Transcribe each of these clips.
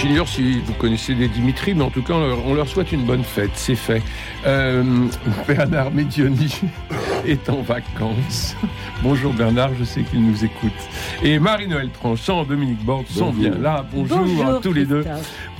J'ignore si vous connaissez des Dimitri, mais en tout cas, on leur souhaite une bonne fête, c'est fait. Euh, Bernard Medioni est en vacances. Bonjour Bernard, je sais qu'il nous écoute. Et Marie-Noël Tranchant, Dominique Borde sont bien là. Bonjour, à tous les deux.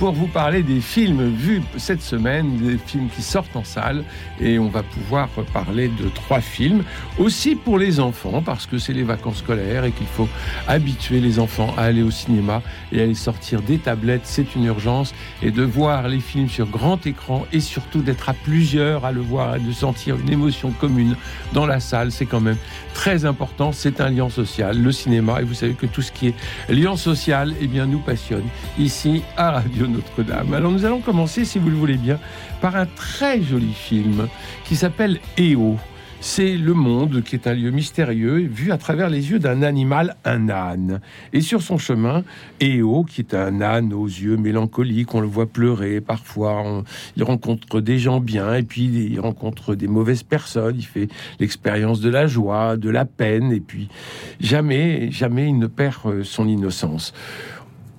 Pour vous parler des films vus cette semaine, des films qui sortent en salle. Et on va pouvoir parler de trois films. Aussi pour les enfants, parce que c'est les vacances scolaires et qu'il faut habituer les enfants à aller au cinéma et à les sortir des tablettes. C'est une urgence. Et de voir les films sur grand écran et surtout d'être à plusieurs à le voir et de sentir une émotion commune dans la salle, c'est quand même très important. C'est un lien social, le cinéma. Et vous savez que tout ce qui est lien social, eh bien, nous passionne ici à Radio Notre-Dame. Alors nous allons commencer, si vous le voulez bien, par un très joli film qui s'appelle EO. C'est le monde qui est un lieu mystérieux vu à travers les yeux d'un animal, un âne. Et sur son chemin, Eo, qui est un âne aux yeux mélancoliques, on le voit pleurer parfois, il rencontre des gens bien et puis il rencontre des mauvaises personnes, il fait l'expérience de la joie, de la peine et puis jamais, jamais il ne perd euh, son innocence.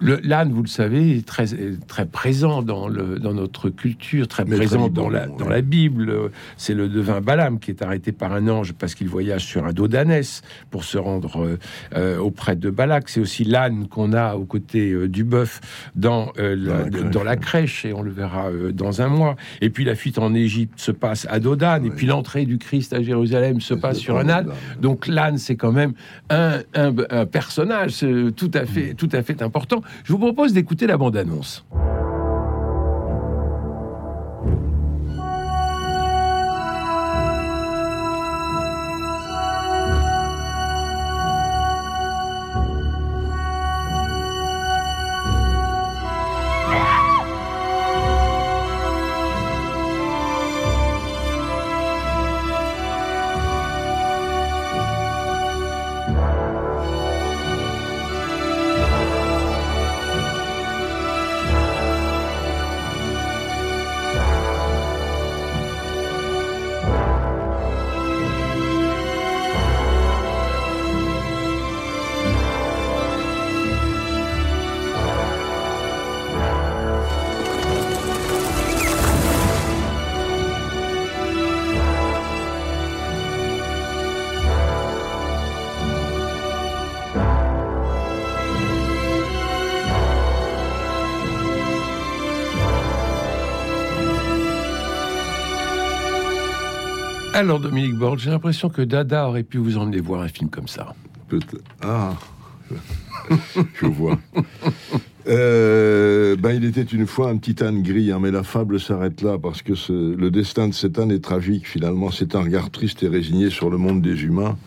L'âne, vous le savez, est très, très présent dans, le, dans notre culture, très présent dans, la, dans la Bible. C'est le devin Balaam qui est arrêté par un ange parce qu'il voyage sur un dos d'ânesse pour se rendre euh, auprès de Balak. C'est aussi l'âne qu'on a aux côtés euh, du bœuf dans, euh, la, dans, la, crèche, et on le verra dans un mois. Et puis la fuite en Égypte se passe à Dodane, et puis l'entrée du Christ à Jérusalem se passe sur un âne. Donc l'âne, c'est quand même un, un, un personnage tout à fait, tout à fait important. Je vous propose d'écouter la bande-annonce. Alors, Dominique Borde, j'ai l'impression que Dada aurait pu vous emmener voir un film comme ça. Ah, je vois. Euh, ben, il était une fois un petit âne gris, hein, mais la fable s'arrête là parce que le destin de cet âne est tragique. Finalement, c'est un regard triste et résigné sur le monde des humains.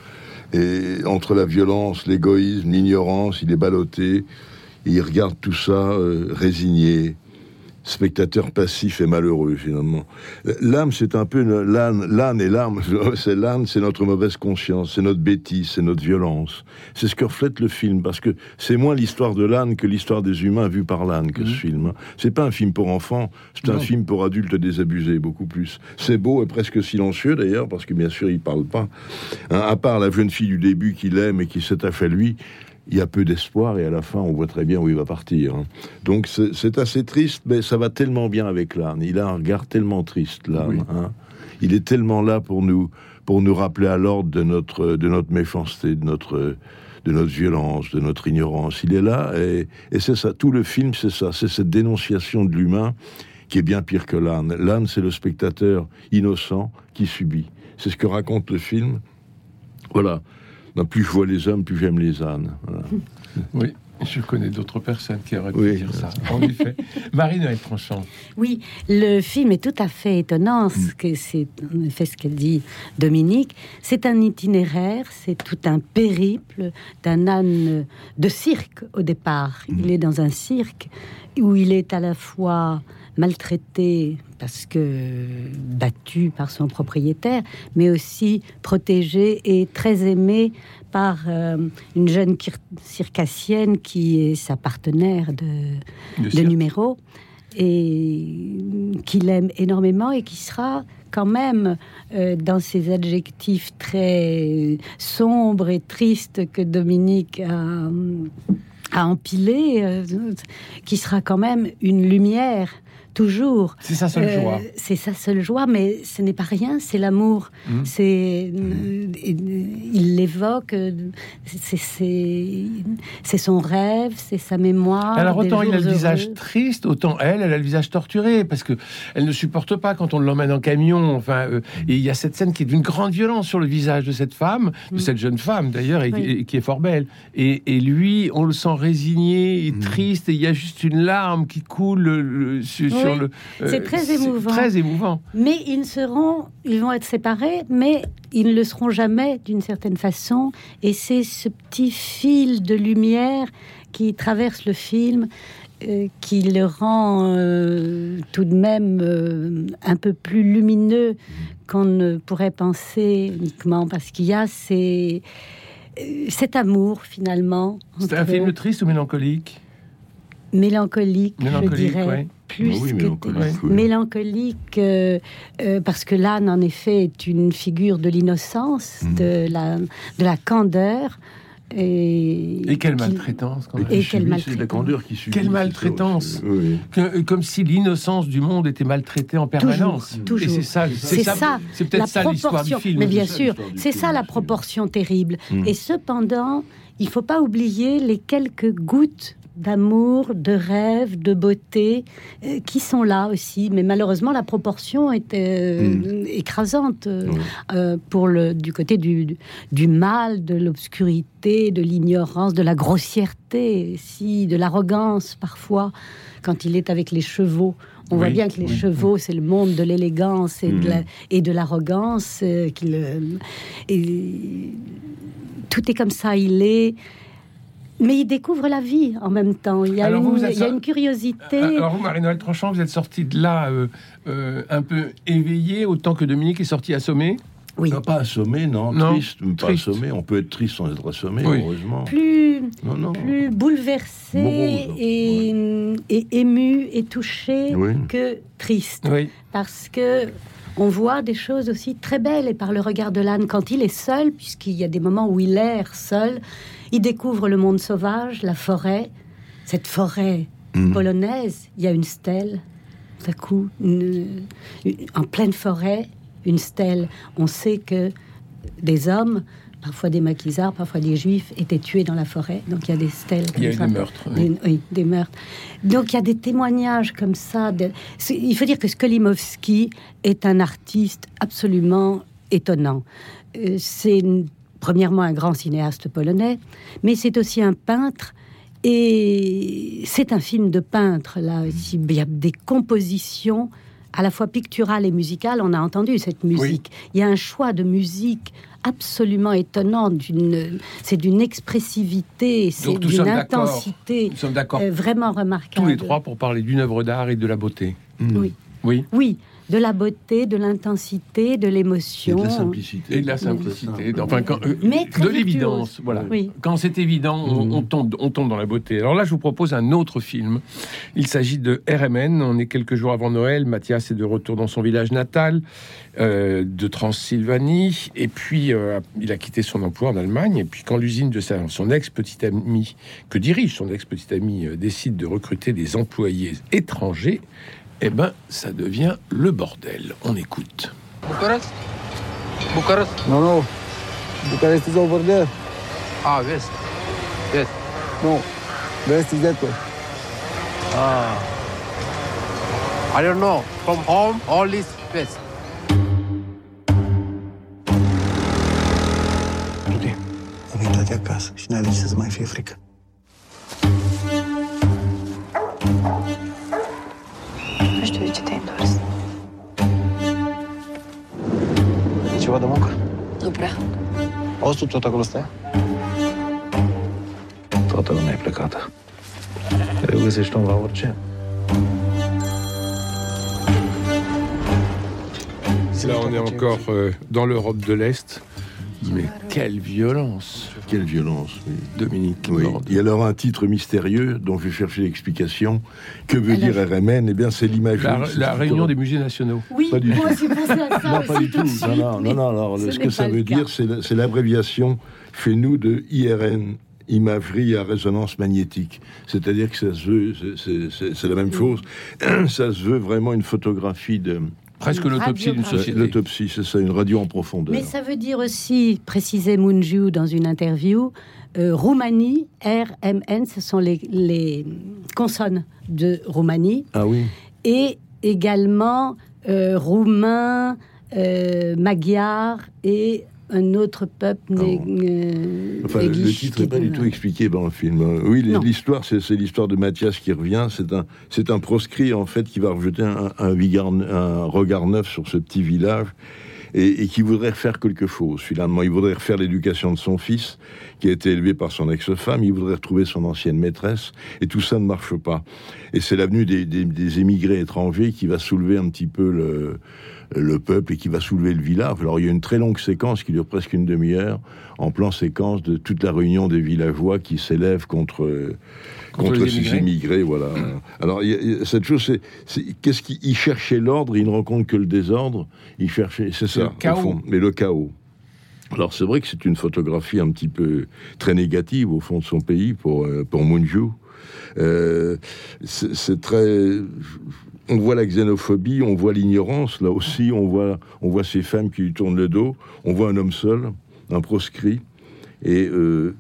Et entre la violence, l'égoïsme, l'ignorance, il est ballotté. il regarde tout ça euh, résigné, spectateur passif et malheureux finalement. L'âme, c'est un peu l'âne, l'âne et l'âme. C'est l'âne, c'est notre mauvaise conscience, c'est notre bêtise, c'est notre violence. C'est ce que reflète le film, parce que c'est moins l'histoire de l'âne que l'histoire des humains vus par l'âne que ce mmh. film. C'est pas un film pour enfants, c'est un film pour adultes désabusés, beaucoup plus. C'est beau et presque silencieux d'ailleurs, parce que bien sûr il parle pas. Hein, à part la jeune fille du début qu'il aime et qui s'attache à lui, il y a peu d'espoir et à la fin, on voit très bien où il va partir. Hein. Donc c'est assez triste, mais ça va tellement bien avec l'âne. Il a un regard tellement triste, l'âne. Hein. Il est tellement là pour nous, pour nous rappeler à l'ordre de notre, de notre méchanceté, de notre, de notre violence, de notre ignorance. Il est là et, et c'est ça. Tout le film, c'est ça. C'est cette dénonciation de l'humain qui est bien pire que l'âne. L'âne, c'est le spectateur innocent qui subit. C'est ce que raconte le film. Voilà plus je vois les hommes, plus j'aime les ânes. Je connais d'autres personnes qui auraient pu dire ça. En effet. Marie-Noël Tranchant. Oui, le film est tout à fait étonnant. Ce mm. que c'est en effet ce qu'elle dit Dominique. C'est un itinéraire, c'est tout un périple d'un âne de cirque au départ. Mm. Il est dans un cirque où il est à la fois maltraité parce que battu par son propriétaire, mais aussi protégé et très aimé par euh, une jeune circassienne qui est sa partenaire de, numéro et qu'il aime énormément et qui sera quand même euh, dans ces adjectifs très sombres et tristes que Dominique a, a empilé, euh, qui sera quand même une lumière toujours. C'est sa seule joie. Euh, c'est sa seule joie, mais ce n'est pas rien, c'est l'amour. Mmh. C'est, euh, il l'évoque, euh, c'est son rêve, c'est sa mémoire. Alors autant il a le visage triste, autant elle, elle a le visage torturé, parce que elle ne supporte pas quand on l'emmène en camion. Enfin, et il y a cette scène qui est d'une grande violence sur le visage de cette femme, de mmh. cette jeune femme d'ailleurs, et, qui est fort belle. Et, lui, on le sent résigné et mmh. triste, et il y a juste une larme qui coule sur, euh, c'est très émouvant. Très émouvant. Mais ils seront, ils vont être séparés, mais ils ne le seront jamais d'une certaine façon. Et c'est ce petit fil de lumière qui traverse le film. Euh, qui le rend euh, tout de même un peu plus lumineux qu'on ne pourrait penser uniquement parce qu'il y a ces, cet amour finalement. C'est un film triste ou mélancolique? Mélancolique, je dirais plus que mélancolique, euh, euh, parce que l'âne, en effet, est une figure de l'innocence, mhm. de, la, de la candeur. Et, et quelle maltraitance Et quelle maltraitance la candeur qui subit Quelle maltraitance euh, Comme si l'innocence du monde était maltraitée en permanence. Toujours, c'est ça, c'est ça, c'est peut-être ça l'histoire du film. Mais bien sûr, c'est ça la proportion terrible. Mhm. Et cependant, il faut pas oublier les quelques gouttes d'amour, de rêve, de beauté, euh, qui sont là aussi. Mais malheureusement, la proportion est euh, hmm. écrasante euh, pour le, du côté du, du mal, de l'obscurité, de l'ignorance, de la grossièreté, si, de l'arrogance parfois, quand il est avec les chevaux. On voit bien que les chevaux, c'est le monde de l'élégance et, de hmm. de l'arrogance. tout est comme ça. Il est mais il découvre la vie en même temps. Il y a, une, curiosité. Alors vous, Marie-Noël Tranchant, vous êtes sortie de là euh, euh, un peu éveillée, autant que Dominique est sorti assommé oui. pas assommé, non, triste, pas assommé. On peut être triste sans être assommé, heureusement. Plus, plus bouleversé et, ému et touché que triste. Parce que on voit des choses aussi très belles et par le regard de l'âne quand il est seul, puisqu'il y a des moments où il erre seul, il découvre le monde sauvage, la forêt, cette forêt mhm. polonaise. Il y a une stèle, tout à coup, en pleine forêt, une stèle. On sait que des hommes, parfois des maquisards, parfois des juifs, étaient tués dans la forêt. Donc il y a des stèles. il y a des meurtres. oui. des meurtres. Donc il y a des témoignages comme ça. Il faut dire que Skolimowski est un artiste absolument étonnant. Euh, c'est premièrement un grand cinéaste polonais, mais c'est aussi un peintre. Et c'est un film de peintre, là. Il y a des compositions à la fois picturales et musicales. On a entendu cette musique. Il y a un choix de musique absolument étonnant. C'est d'une expressivité, c'est d'une intensité euh, vraiment remarquable. Tous les trois pour parler d'une œuvre d'art et de la beauté. Oui. Oui. Oui de la beauté, de l'intensité, de l'émotion. Et de la simplicité. Et de la simplicité. Enfin, euh, de l'évidence. Voilà. Quand c'est évident, mm. on, tombe, on tombe dans la beauté. Alors là, je vous propose un autre film. Il s'agit de RMN. On est quelques jours avant Noël. Mathias est de retour dans son village natal euh, de Transylvanie. Et puis, euh, il a quitté son emploi en Allemagne. Et puis, quand l'usine de son ex-petite amie, que dirige son ex-petite amie, décide de recruter des employés étrangers, eh ben, ça devient le bordel. On écoute. Bucarest? Bucarest Non, non. Bucarest is over there. Ah, west. Yes. No. West is that way. Ah. I don't know. From home, all is west. Rudy, am de acasă și n-ai să-ți mai fie frică. Văzut tot acolo stai? Toată lumea e plecată. Greu găsești om la orice. Là, on est encore euh, dans l'Europe de l'Est. Mais quelle violence, Quelle violence, oui. Dominique. Oui. Et alors un titre mystérieux dont je vais chercher l'explication. Que veut dire RMN Eh bien, c'est l'imagerie. La, réunion des musées nationaux. Oui, Pas du moi tout. j'ai pensé à ça Non, pas du tout de tout. suite, Non, non, non, non, alors, ce que ça veut dire, c'est la- c'est l'abréviation chez nous de IRN, imagerie à résonance magnétique. C'est-à-dire que ça se veut, c'est la même chose, ça se veut vraiment une photographie de Presque l'autopsie d'une radiographie. société. l'autopsie, c'est ça, une radio en profondeur. Mais ça veut dire aussi, précisait Munju dans une interview, euh, Roumanie, RMN, ce sont les, les consonnes de Roumanie, Ah oui et également euh, roumain, euh, magyar et un autre peuple. né- euh, Enfin, le titre n'est pas du tout expliqué dans le film. Oui, l'histoire, c'est l'histoire de Mathias qui revient. C'est un, c'est un proscrit, en fait, qui va rejeter un, un, vigard- un regard neuf sur ce petit village et, et qui voudrait refaire quelque chose, finalement. Il voudrait refaire l'éducation de son fils, qui a été élevé par son ex-femme. Il voudrait retrouver son ancienne maîtresse. Et tout ça ne marche pas. Et c'est l'avenue des, des- des émigrés étrangers qui va soulever un petit peu le, le peuple et qui va soulever le village. Alors il y a une très longue séquence qui dure presque une demi-heure, en plan séquence de toute la réunion des villageois qui s'élèvent contre, euh, Contre ces immigrés. Voilà. Alors il y a- il y a cette chose, c'est, qu'est-ce qu'il il cherchait l'ordre, il ne rencontre que le désordre. Il cherchait, c'est ça, le au chaos. fond, mais le chaos. Alors c'est vrai que c'est une photographie un petit peu très négative au fond de son pays pour euh, pour. Euh, c'est très. On voit la xénophobie, on voit l'ignorance. Là aussi, on voit on voit ces femmes qui lui tournent le dos. On voit un homme seul, un proscrit, et euh,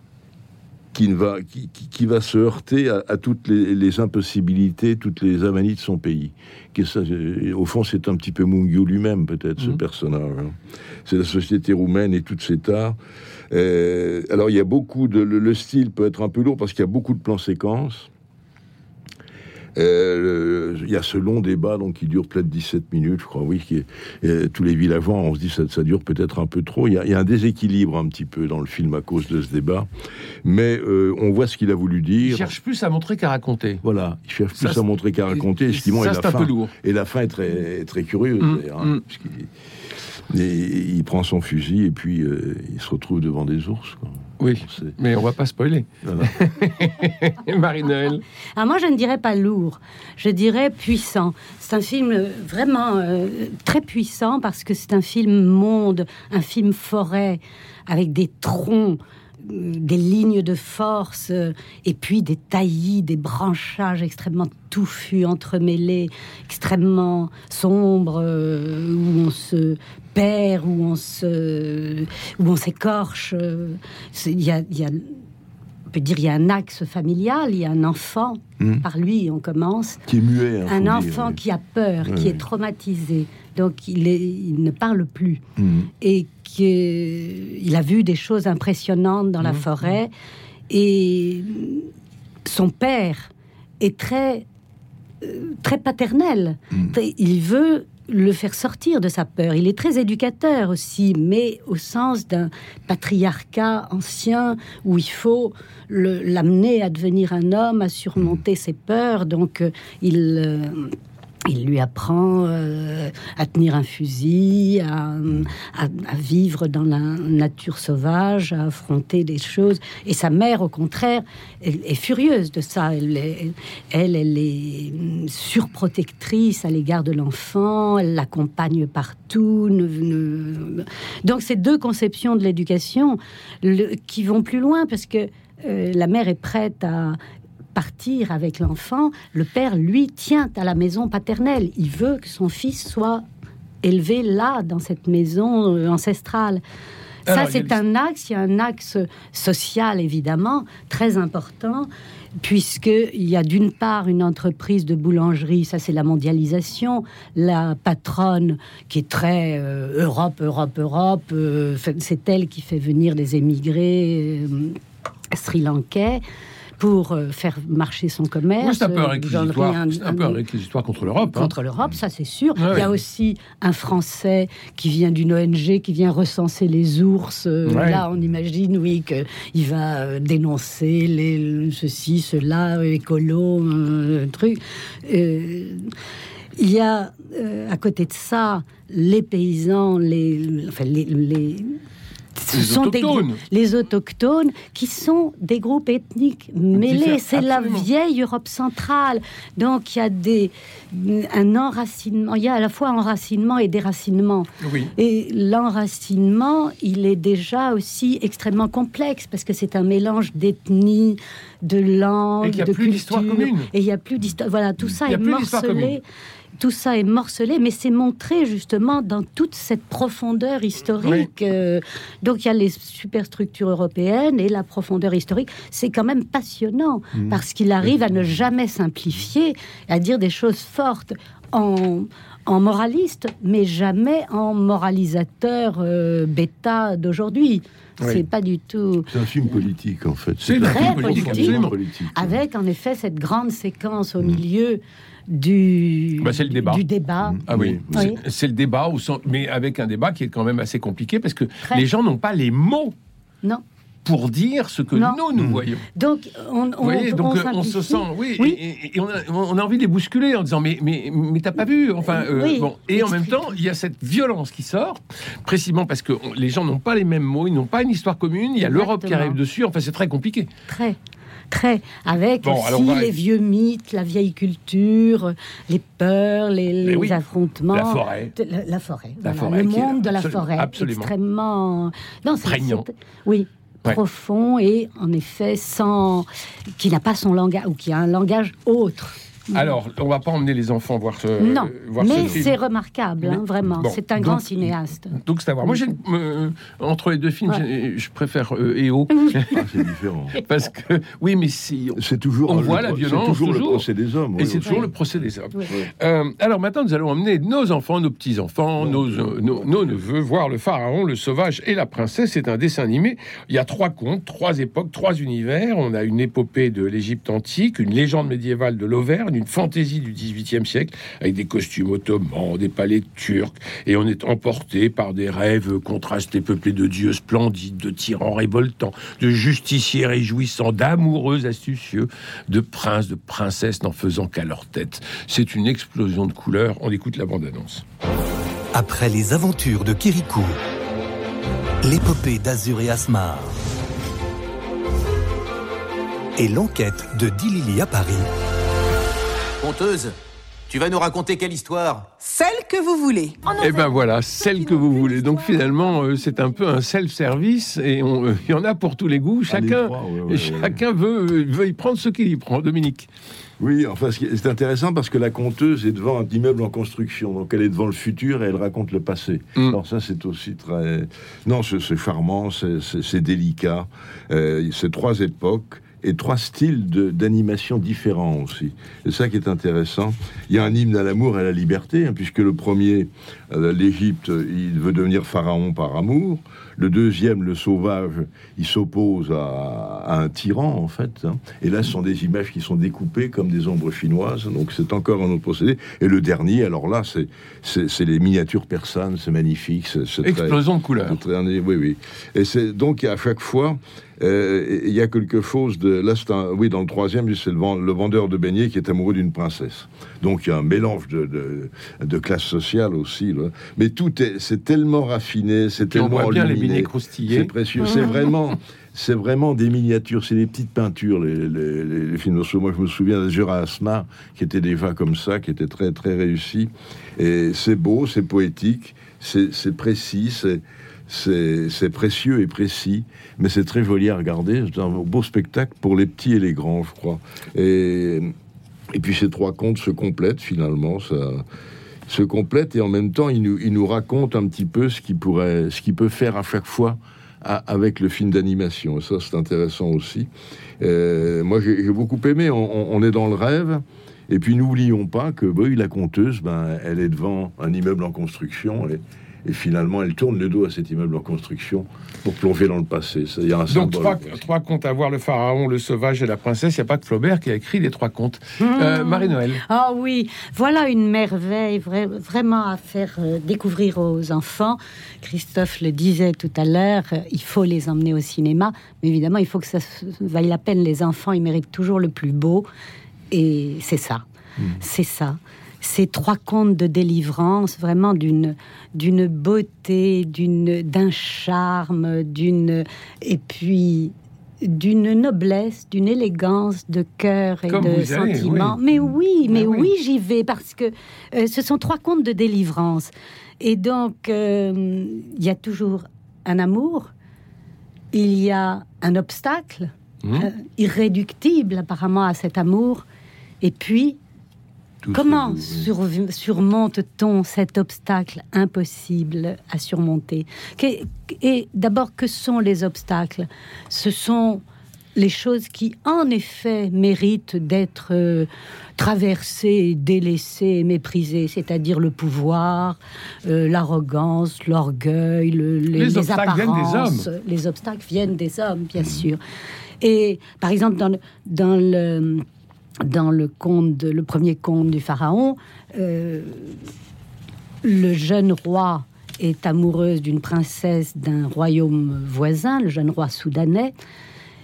qui ne va qui, qui- va se heurter à, à toutes les, les impossibilités, toutes les avanies de son pays. Que ça, euh, au fond, c'est un petit peu Mungiu lui-même, peut-être, ce Mhm. personnage. hein. C'est la société roumaine et toutes ses tares. Euh, alors, il y a beaucoup de. Le, le style peut être un peu lourd parce qu'il y a beaucoup de plans séquences. Euh, Il y a ce long débat donc qui dure peut-être 17 minutes, je crois, oui. Qui est, tous les villageois, on se dit ça, ça dure peut-être un peu trop. Il y, a, il y a un déséquilibre un petit peu dans le film à cause de ce débat, mais euh, on voit ce qu'il a voulu Il dire. cherche plus à montrer qu'à raconter. Voilà, il cherche plus Ça, à montrer qu'à raconter. bon, ça, et c'est la un fin, peu lourd. Et la fin est très, très curieuse. Mm, hein, mm. et il prend son fusil et puis euh, il se retrouve devant des ours. quoi. Oui, mais on va pas spoiler. Marie-Noël. Ah, moi, je ne dirais pas lourd, je dirais puissant. C'est un film euh, vraiment euh, très puissant parce que c'est un film monde, un film forêt, avec des troncs, euh, des lignes de force, et puis des taillis, des branchages extrêmement touffus, entremêlés, extrêmement sombres, où on se perd, où on se, où on s'écorche. euh, Il y a, y peut dire il y a un axe familial, il y a un enfant, Mhm. par lui on commence, Qui est muet. hein, un enfant qui a peur, Oui, qui est traumatisé, donc il, est, il ne parle plus Mhm. et qu'il a vu des choses impressionnantes dans la Mmh. forêt et son père est très euh, très paternel. Il veut le faire sortir de sa peur. Il est très éducateur aussi, mais au sens d'un patriarcat ancien où il faut l'amener à devenir un homme, à surmonter ses peurs. Donc euh, il euh, il lui apprend euh, à tenir un fusil, à, vivre dans la nature sauvage, à affronter des choses. Et sa mère, au contraire, est furieuse de ça. Elle, est- elle, est surprotectrice à l'égard de l'enfant. Elle l'accompagne partout. Donc, ces deux conceptions de l'éducation qui vont plus loin parce que euh, la mère est prête à partir avec l'enfant, le père, lui, tient à la maison paternelle. Il veut que son fils soit élevé là, dans cette maison euh, ancestrale. Ça, Alors, a c'est un axe, il y a un axe social, évidemment, très important, puisqu'il y a d'une part une entreprise de boulangerie, ça c'est la mondialisation, la patronne qui est très euh, Europe, Europe, Europe, euh, c'est elle qui fait venir des émigrés euh, sri-lankais. Pour euh, faire marcher son commerce. Oui, c'est un peu un euh, réquisitoire, c'est un peu un réquisitoire contre l'Europe. hein. contre l'Europe, ça c'est sûr. Ouais, Il y a ouais. aussi un Français qui vient d'une ONG qui vient recenser les ours. Euh, Ouais. Là, on imagine, oui, qu'il va dénoncer les, ceci, cela, écolo, euh, truc. Euh, il y a euh, à côté de ça les paysans, les, enfin, les, les- ce Les sont des groupes- les autochtones qui sont des groupes ethniques mêlés. C'est la vieille Europe centrale. Donc il y a des, un enracinement. Il y a à la fois enracinement et déracinement. Oui. Et l'enracinement, il est déjà aussi extrêmement complexe parce que c'est un mélange d'ethnie, de langue, Et qu'il y a de plus d'histoire commune. Et il y a plus d'histoire. Voilà, tout ça Il est morcelé. Tout ça est morcelé, mais c'est montré justement dans toute cette profondeur historique. Euh, donc il y a les superstructures européennes et la profondeur historique. C'est quand même passionnant Mmh. parce qu'il arrive à ne jamais simplifier, à dire des choses fortes en, en moraliste, mais jamais en moralisateur euh, bêta d'aujourd'hui. Oui. C'est pas du tout. C'est un film politique, en fait. C'est Très film politique. absolument politique. Avec en effet cette grande séquence au Mmh. milieu du, Bah, c'est le débat. du débat. Ah oui, Oui. c'est- le débat, au sens- mais avec un débat qui est quand même assez compliqué parce que Très. les gens n'ont pas les mots Non. pour dire ce que Non. nous, nous voyons. Donc, on, Vous voyez, on, donc on euh, on, se sent, oui, Oui. et, et- et on, a, on a envie de les bousculer en disant mais mais mais t'as pas vu, enfin euh, Oui, bon. Et en même temps, il y a cette violence qui sort, précisément parce que on- les gens n'ont pas les mêmes mots, ils n'ont pas une histoire commune. Il y a l'Europe qui arrive dessus. Enfin, c'est très compliqué. Très, très. Avec Bon, aussi alors on va- les vieux mythes, la vieille culture, les peurs, les, les Mais oui. affrontements. La forêt. De- La, la forêt. La voilà, forêt le monde de la forêt. absolument. Extrêmement. Non, Prégnant. Oui. Ouais. Profond et en effet sans qui n'a pas son langage ou qui a un langage autre. Alors, on va pas emmener les enfants voir ce non, voir mais ce film. c'est remarquable, hein, Mais- vraiment. bon, c'est un donc- grand cinéaste. Donc c'est à voir. Moi, j'ai, euh, entre les deux films, Ouais. je préfère euh, EO Ah, c'est différent. parce que oui, mais si C'est toujours, On voit pro- la c'est violence, toujours, toujours. le procès des hommes. Et c'est aussi. toujours le procès des hommes. Oui. Euh, alors maintenant, nous allons emmener nos enfants, nos petits-enfants, nos, euh, nos, nos neveux voir le pharaon, le sauvage et la princesse. C'est un dessin animé. Il y a trois contes, trois époques, trois univers. On a une épopée de l'Égypte antique, une légende médiévale de l'Auvergne, une fantaisie du XVIIIe siècle avec des costumes ottomans, des palais turcs. Et on est emporté par des rêves contrastés, peuplés de dieux splendides, de tyrans révoltants, de justiciers réjouissants, d'amoureux astucieux, de princes, de princesses n'en faisant qu'à leur tête. C'est une explosion de couleurs. On écoute la bande-annonce. Après les aventures de Kirikou, l'épopée d'Azur et Asmar et l'enquête de Dilili à Paris, Conteuse, tu vas nous raconter quelle histoire Celle que vous voulez. Et ben voilà, celle que vous voulez. Donc finalement, euh, c'est un peu un self-service et euh, il y en a pour tous les goûts. Chacun, trois, ouais, ouais, ouais. chacun veut, euh, veut y prendre ce qu'il y prend. Dominique. Oui, enfin, c'est intéressant parce que la conteuse est devant un immeuble en construction, donc elle est devant le futur et elle raconte le passé. Mm. Alors ça, c'est aussi très... Non, c'est charmant, c'est délicat. Euh, c'est trois époques et trois styles d'animation différents aussi. C'est ça qui est intéressant. Il y a un hymne à l'amour et à la liberté, hein, puisque le premier, euh, l'Égypte, il veut devenir pharaon par amour. Le deuxième, le sauvage, il s'oppose à, à un tyran, en fait. hein. Et là, ce sont des images qui sont découpées comme des ombres chinoises. Donc, c'est encore un autre procédé. Et le dernier, alors là, c'est- les miniatures persanes. C'est magnifique. très- Explosion de couleurs. très- oui, oui. Et c'est donc à chaque fois, euh, il y a quelque chose de. Là, c'est un. Oui, dans le troisième, c'est le, vend- le vendeur de beignets qui est amoureux d'une princesse. Donc il y a un mélange de, de, de classe sociale aussi. Là. Mais tout est. C'est tellement raffiné, c'est Puis on tellement voit bien les beignets croustillés. C'est précieux. C'est vraiment. C'est vraiment des miniatures, c'est des petites peintures, les, les, les- les films. Moi, je me souviens d'Azur à Asmar, qui était déjà comme ça, qui était très, très réussi. Et c'est beau, c'est poétique, c'est c'est précis, c'est- c'est précieux et précis, mais c'est très joli à regarder. C'est un beau spectacle pour les petits et les grands, je crois. Et, puis ces trois contes se complètent finalement. Ça se complètent et en même temps, ils nous, ils nous racontent un petit peu ce qui pourrait, ce qu'il peut faire à chaque fois avec le film d'animation. Ça, c'est intéressant aussi. Euh, moi, j'ai beaucoup aimé. On, est dans le rêve. Et puis, n'oublions pas que oui, la conteuse, ben, elle est devant un immeuble en construction. Et finalement, elle tourne le dos à cet immeuble en construction pour plonger dans le passé. Il y a un Donc symbole. trois, trois contes à voir, le pharaon, le sauvage et la princesse. Il n'y a pas que Flaubert qui a écrit les trois contes. Euh, Marie-Noël. Ah oui, voilà une merveille vra- vraiment à faire euh, découvrir aux enfants. Christophe le disait tout à l'heure, euh, il faut les emmener au cinéma, mais évidemment, il faut que ça vaille la peine. Les enfants, ils méritent toujours le plus beau, et c'est ça, c'est ça. Ces trois contes de délivrance, vraiment d'une d'une beauté, d'une d'un charme, d'une et puis d'une noblesse, d'une élégance de cœur et Comme de sentiments. oui. Mais oui, mais oui. oui, j'y vais parce que euh, ce sont trois contes de délivrance. Et donc, euh, il y a toujours un amour, il y a un obstacle Mmh. euh, irréductible apparemment à cet amour. Et puis, Tout comment surmonte-t-on cet obstacle impossible à surmonter? Et d'abord, que sont les obstacles? Ce sont les choses qui, en effet, méritent d'être euh, traversées, délaissées, méprisées, c'est-à-dire le pouvoir, euh, l'arrogance, l'orgueil, le- les, Les les obstacles viennent des apparences. hommes. Les obstacles viennent des hommes, bien sûr. Et par exemple, dans le, dans le, dans le conte, de- le premier conte du pharaon, euh, le jeune roi est amoureuse d'une princesse d'un royaume voisin, le jeune roi soudanais.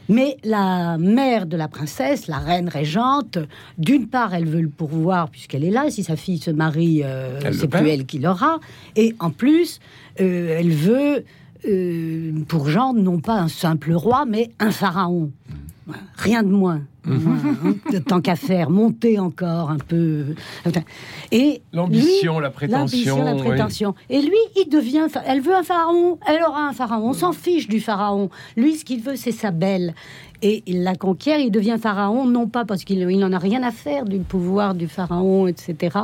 Mais la mère de la princesse, la reine régente, d'une part, elle veut le pourvoir puisqu'elle est là. Si sa fille se marie, euh, c'est plus elle qui l'aura. Et en plus, euh, elle veut euh, pour Jean non pas un simple roi, mais un pharaon. Rien de moins. Tant qu'à faire, monter encore un peu. Et L'ambition, la prétention, la oui. prétention. Et lui, il devient. Elle veut un pharaon, elle aura un pharaon. On s'en fiche du pharaon. Lui, ce qu'il veut, c'est sa belle. Et il la conquiert, il devient pharaon, non pas parce qu'il il n'en a rien à faire du pouvoir du pharaon, etc.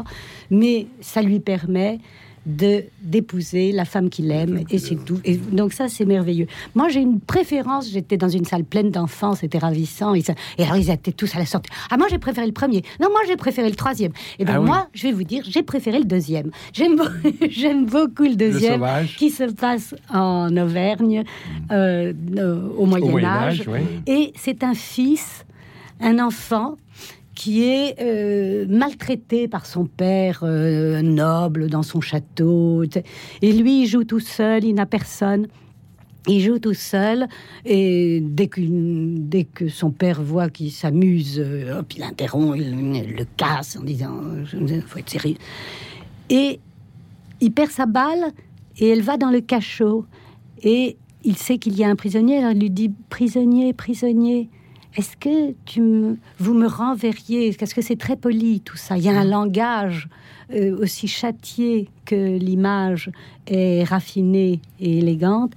Mais ça lui permet de d'épouser la femme qu'il aime et c'est tout. Et donc ça c'est merveilleux. Moi j'ai une préférence j'étais dans une salle pleine d'enfants c'était ravissant et, ça- et alors ils étaient tous à la sortie. Ah moi j'ai préféré le premier. Non moi j'ai préféré le troisième. Et ben Ah oui. moi je vais vous dire j'ai préféré le deuxième. J'aime beau- j'aime beaucoup le deuxième qui se passe en Auvergne euh, euh, au Moyen, Moyen Âge, Âge, oui. et c'est un fils un enfant qui est euh, maltraité par son père euh, noble dans son château. Et lui, il joue tout seul, il n'a personne. Il joue tout seul et dès que, dès que son père voit qu'il s'amuse, euh, il interrompt, il, le casse en disant faut être sérieux. Et il perd sa balle et elle va dans le cachot. Et il sait qu'il y a un prisonnier, alors il lui dit Prisonnier, prisonnier, est-ce que tu me, vous me renverriez? Parce que c'est très poli tout ça. Il y a un langage euh, aussi châtié que l'image est raffinée et élégante.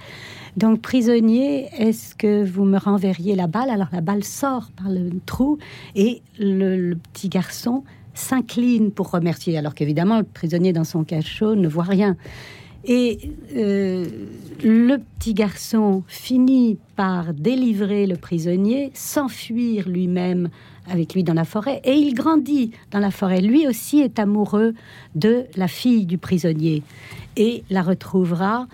Donc, prisonnier, est-ce que vous me renverriez la balle? Alors, la balle sort par le trou et le, le petit garçon s'incline pour remercier, alors qu'évidemment, le prisonnier dans son cachot ne voit rien. Et euh, le petit garçon finit par délivrer le prisonnier, s'enfuir lui-même avec lui dans la forêt, et il grandit dans la forêt. Lui aussi est amoureux de la fille du prisonnier et la retrouvera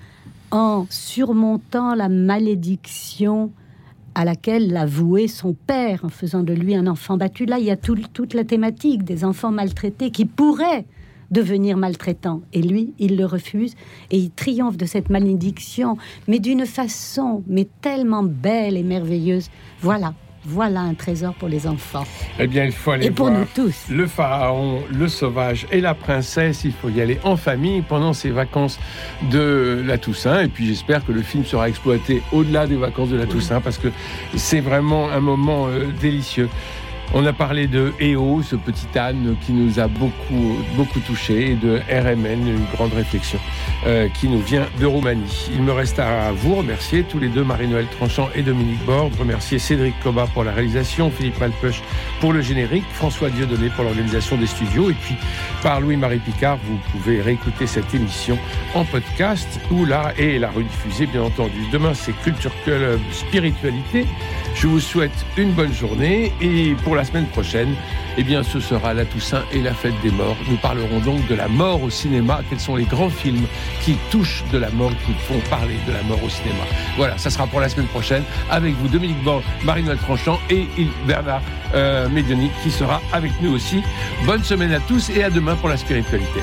en surmontant la malédiction à laquelle l'a voué son père en faisant de lui un enfant battu. Là, il y a tout- toute la thématique des enfants maltraités qui pourraient devenir maltraitants. Et lui, il le refuse et il triomphe de cette malédiction, mais d'une façon, mais tellement belle et merveilleuse. Voilà, voilà un trésor pour les enfants. Eh bien, il faut aller Et pour voir nous tous. le pharaon, le sauvage et la princesse. Il faut y aller en famille pendant ces vacances de la Toussaint. Et puis, j'espère que le film sera exploité au-delà des vacances de la Toussaint parce que c'est vraiment un moment euh, délicieux. On a parlé de EO, ce petit âne qui nous a beaucoup, beaucoup touché, et de RMN, une grande réflexion euh, qui nous vient de Roumanie. Il me reste à vous remercier, tous les deux, Marie-Noël Tranchant et Dominique Borde, remercier Cédric Coba pour la réalisation, Philippe Malpeuch pour le générique, François Dieudonné pour l'organisation des studios, et puis par Louis-Marie Picard, vous pouvez réécouter cette émission en podcast ou là et la rediffuser, bien entendu. Demain, c'est Culture Club Spiritualité Je vous souhaite une bonne journée et pour la semaine prochaine, eh bien, ce sera la Toussaint et la fête des morts. Nous parlerons donc de la mort au cinéma. Quels sont les grands films qui touchent de la mort, qui font parler de la mort au cinéma? Voilà, ça sera pour la semaine prochaine avec vous, Dominique Borg, Marie-Noël Tranchant et Bernard euh, qui sera avec nous aussi. Bonne semaine à tous et à demain pour la spiritualité.